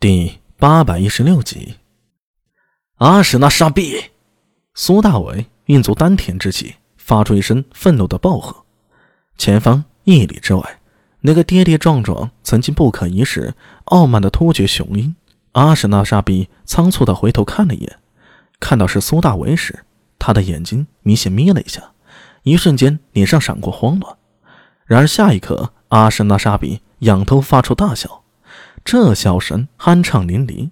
第八百一十六集，阿史那傻逼！苏大伟运足丹田之气，发出一声愤怒的暴喝。前方一里之外，那个跌跌撞撞、曾经不可一世、傲慢的突厥雄鹰阿史那傻逼，仓促的回头看了一眼，看到是苏大伟时，他的眼睛明显眯了一下，一瞬间脸上闪过慌乱。然而下一刻，阿史那傻逼仰头发出大笑。这笑声酣畅淋漓，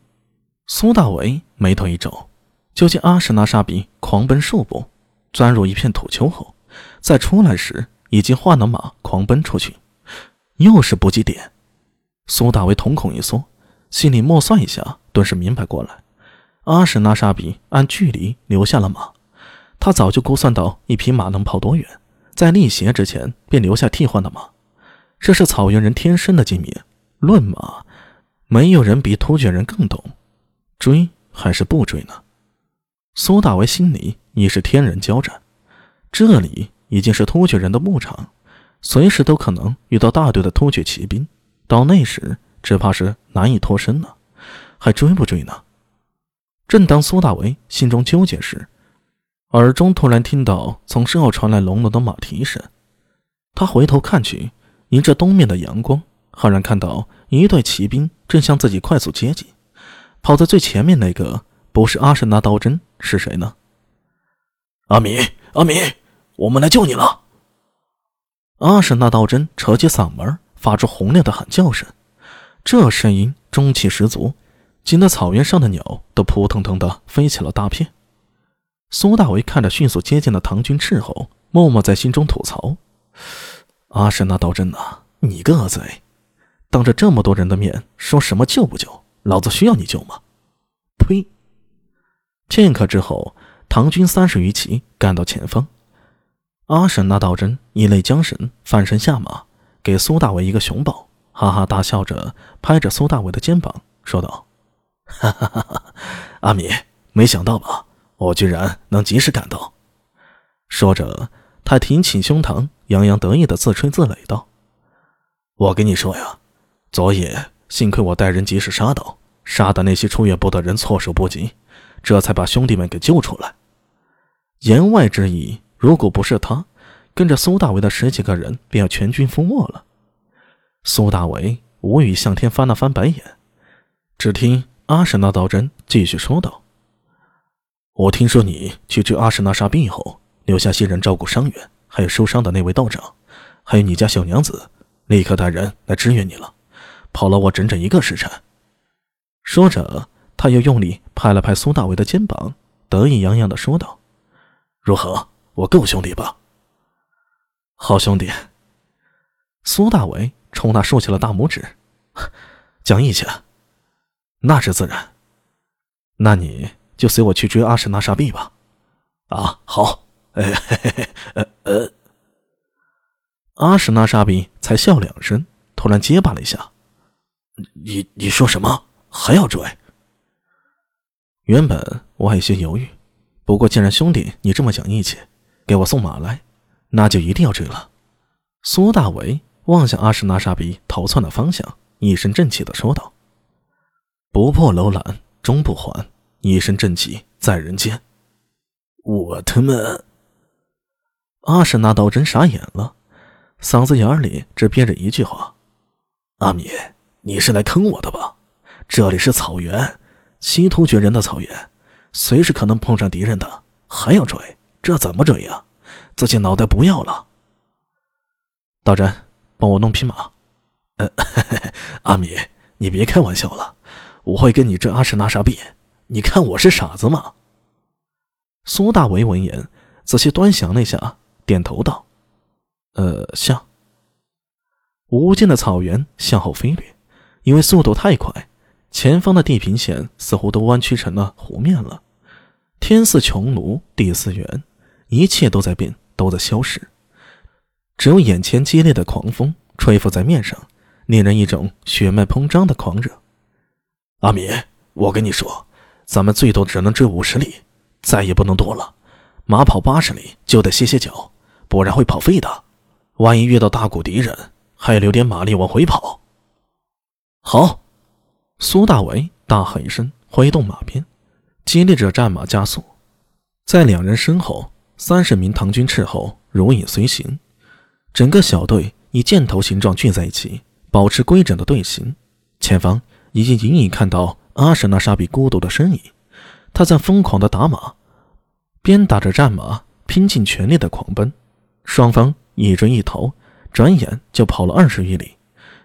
苏大为眉头一皱，就见阿什纳沙比狂奔数步，钻入一片土丘后，再出来时已经换了马，狂奔出去，又是补给点。苏大为瞳孔一缩，心里默算一下，顿时明白过来：阿什纳沙比按距离留下了马，他早就估算到一匹马能跑多远，在力竭之前便留下替换的马，这是草原人天生的精明。论马。没有人比突厥人更懂，追还是不追呢？苏大为心里已是天人交战。这里已经是突厥人的牧场，随时都可能遇到大队的突厥骑兵，到那时只怕是难以脱身了。还追不追呢？正当苏大为心中纠结时，耳中突然听到从身后传来隆隆的马蹄声。他回头看去，迎着东面的阳光。赫然看到一队骑兵正向自己快速接近，跑在最前面那个不是阿什纳刀针是谁呢？阿米，阿米，我们来救你了！阿什纳刀针扯起嗓门，发出洪亮的喊叫声，这声音中气十足，惊得草原上的鸟都扑腾腾的飞起了大片。苏大为看着迅速接近的唐军斥候，默默在心中吐槽：“阿什纳刀针呐，你个贼！”当着这么多人的面说什么救不救？老子需要你救吗？呸！片刻之后，唐军三十余骑赶到前方。阿婶那道真一泪缰绳，翻身下马，给苏大伟一个熊抱，哈哈大笑着拍着苏大伟的肩膀说道：“哈哈哈哈阿米，没想到吧？我居然能及时赶到。”说着，他挺起胸膛，洋洋得意的自吹自擂道：“我跟你说呀。”昨夜幸亏我带人及时杀到，杀的那些出越部的人措手不及，这才把兄弟们给救出来。言外之意，如果不是他，跟着苏大为的十几个人便要全军覆没了。苏大为无语向天翻了翻白眼，只听阿什纳道真继续说道：“我听说你去追阿什纳沙病后，留下些人照顾伤员，还有受伤的那位道长，还有你家小娘子，立刻带人来支援你了。”跑了我整整一个时辰。说着，他又用力拍了拍苏大伟的肩膀，得意洋洋地说道：“如何？我够兄弟吧？”好兄弟。苏大伟冲他竖起了大拇指：“讲义气。”那是自然。那你就随我去追阿什纳沙毕吧。啊，好。呃呃。阿什纳沙比才笑两声，突然结巴了一下。你你说什么？还要追？原本我还有些犹豫，不过既然兄弟你这么讲义气，给我送马来，那就一定要追了。苏大为望向阿什纳沙比逃窜的方向，一身正气的说道：“不破楼兰终不还，一身正气在人间。”我他妈！阿什纳道真傻眼了，嗓子眼里只憋着一句话：“阿米。”你是来坑我的吧？这里是草原，西突厥人的草原，随时可能碰上敌人的，还要追？这怎么追呀？自己脑袋不要了？道真，帮我弄匹马。呃，阿米，你别开玩笑了，我会跟你这阿什纳沙比？你看我是傻子吗？苏大为闻言，仔细端详了一下，点头道：“呃，像。”无尽的草原向后飞掠。因为速度太快，前方的地平线似乎都弯曲成了湖面了。天似穹庐，地似圆，一切都在变，都在消失。只有眼前激烈的狂风吹拂在面上，令人一种血脉膨胀的狂热。阿米，我跟你说，咱们最多只能追五十里，再也不能多了。马跑八十里就得歇歇脚，不然会跑废的。万一遇到大股敌人，还要留点马力往回跑。好，苏大为大喝一声，挥动马鞭，激励着战马加速。在两人身后，三十名唐军斥候如影随形，整个小队以箭头形状聚在一起，保持规整的队形。前方已经隐隐看到阿什纳沙比孤独的身影，他在疯狂的打马，鞭打着战马，拼尽全力的狂奔。双方一追一逃，转眼就跑了二十余里，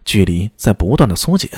距离在不断的缩减。